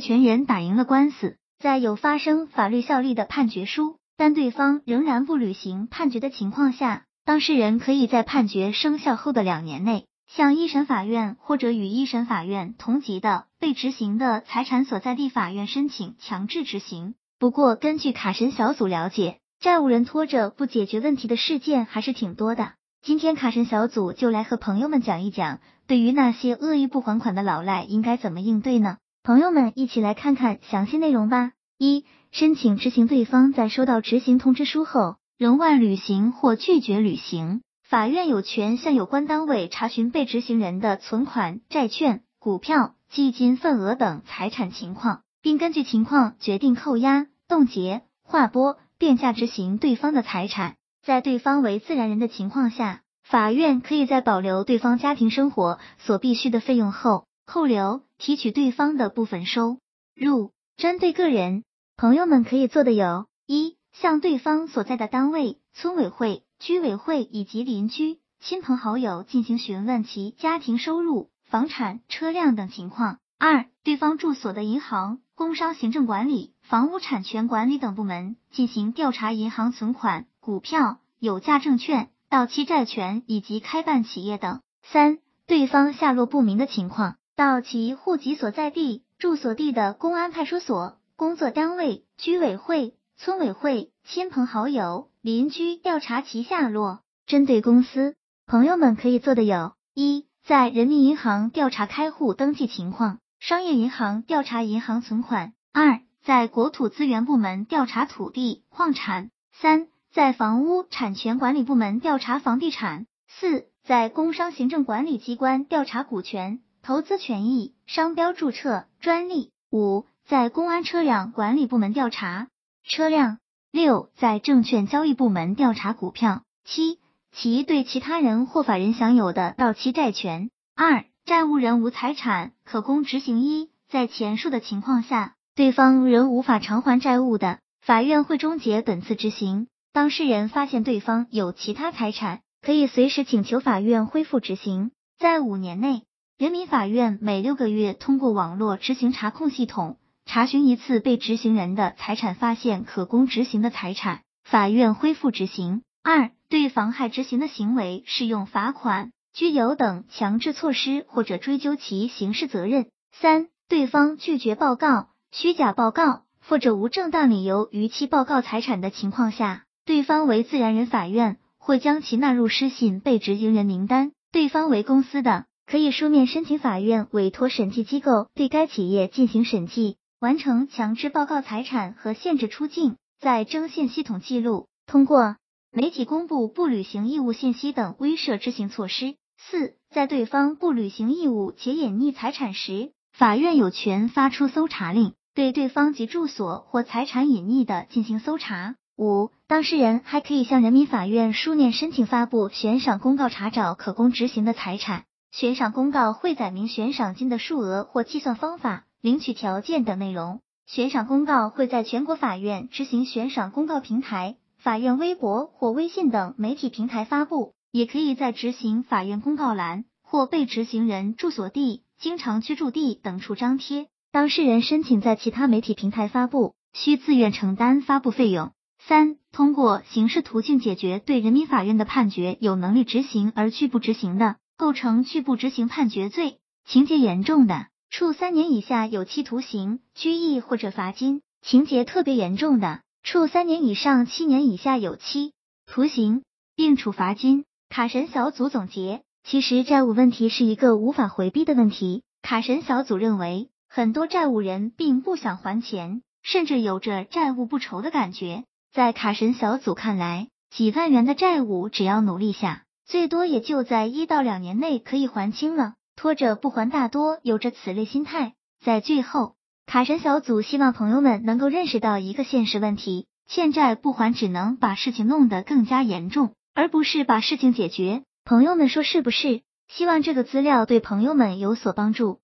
权人打赢了官司，在有发生法律效力的判决书，但对方仍然不履行判决的情况下，当事人可以在判决生效后的两年内，向一审法院或者与一审法院同级的被执行的财产所在地法院申请强制执行。不过，根据卡神小组了解，债务人拖着不解决问题的事件还是挺多的。今天卡神小组就来和朋友们讲一讲，对于那些恶意不还款的老赖应该怎么应对呢？朋友们一起来看看详细内容吧。一、申请执行对方在收到执行通知书后仍未履行或拒绝履行，法院有权向有关单位查询被执行人的存款、债券、股票、基金份额等财产情况，并根据情况决定扣押、冻结、划拨、变价执行对方的财产。在对方为自然人的情况下，法院可以在保留对方家庭生活所必需的费用后，扣留、提取对方的部分收入。针对个人，朋友们可以做的有：一、向对方所在的单位、村委会、居委会以及邻居、亲朋好友进行询问其家庭收入、房产、车辆等情况；二、对方住所的银行、工商行政管理、房屋产权管理等部门进行调查银行存款。股票、有价证券、到期债权以及开办企业等。三、对方下落不明的情况，到其户籍所在地、住所地的公安派出所、工作单位、居委会、村委会、亲朋好友、邻居调查其下落。针对公司，朋友们可以做的有：一、在人民银行调查开户登记情况，商业银行调查银行存款；二、在国土资源部门调查土地、矿产；三。在房屋产权管理部门调查房地产；四，在工商行政管理机关调查股权、投资权益、商标注册、专利；五，在公安车辆管理部门调查车辆；六，在证券交易部门调查股票；七，其对其他人或法人享有的到期债权。二，债务人无财产可供执行。一，在前述的情况下，对方仍无法偿还债务的，法院会终结本次执行。当事人发现对方有其他财产，可以随时请求法院恢复执行。在五年内，人民法院每六个月通过网络执行查控系统查询一次被执行人的财产，发现可供执行的财产，法院恢复执行。二、对妨害执行的行为适用罚款、拘留等强制措施，或者追究其刑事责任。三、对方拒绝报告、虚假报告或者无正当理由逾期报告财产的情况下。对方为自然人，法院会将其纳入失信被执行人名单；对方为公司的，可以书面申请法院委托审计机构对该企业进行审计，完成强制报告财产和限制出境，在征信系统记录，通过媒体公布不履行义务信息等威慑执行措施。四，在对方不履行义务且隐匿财产时，法院有权发出搜查令，对对方及住所或财产隐匿的进行搜查。五，当事人还可以向人民法院书面申请发布悬赏公告，查找可供执行的财产。悬赏公告会载明悬赏金的数额或计算方法、领取条件等内容。悬赏公告会在全国法院执行悬赏公告平台、法院微博或微信等媒体平台发布，也可以在执行法院公告栏或被执行人住所地、经常居住地等处张贴。当事人申请在其他媒体平台发布，需自愿承担发布费用。三、通过刑事途径解决对人民法院的判决有能力执行而拒不执行的，构成拒不执行判决罪；情节严重的，处三年以下有期徒刑、拘役或者罚金；情节特别严重的，处三年以上七年以下有期徒刑，并处罚金。卡神小组总结：其实债务问题是一个无法回避的问题。卡神小组认为，很多债务人并不想还钱，甚至有着债务不愁的感觉。在卡神小组看来，几万元的债务只要努力下，最多也就在一到两年内可以还清了。拖着不还，大多有着此类心态。在最后，卡神小组希望朋友们能够认识到一个现实问题：欠债不还只能把事情弄得更加严重，而不是把事情解决。朋友们说是不是？希望这个资料对朋友们有所帮助。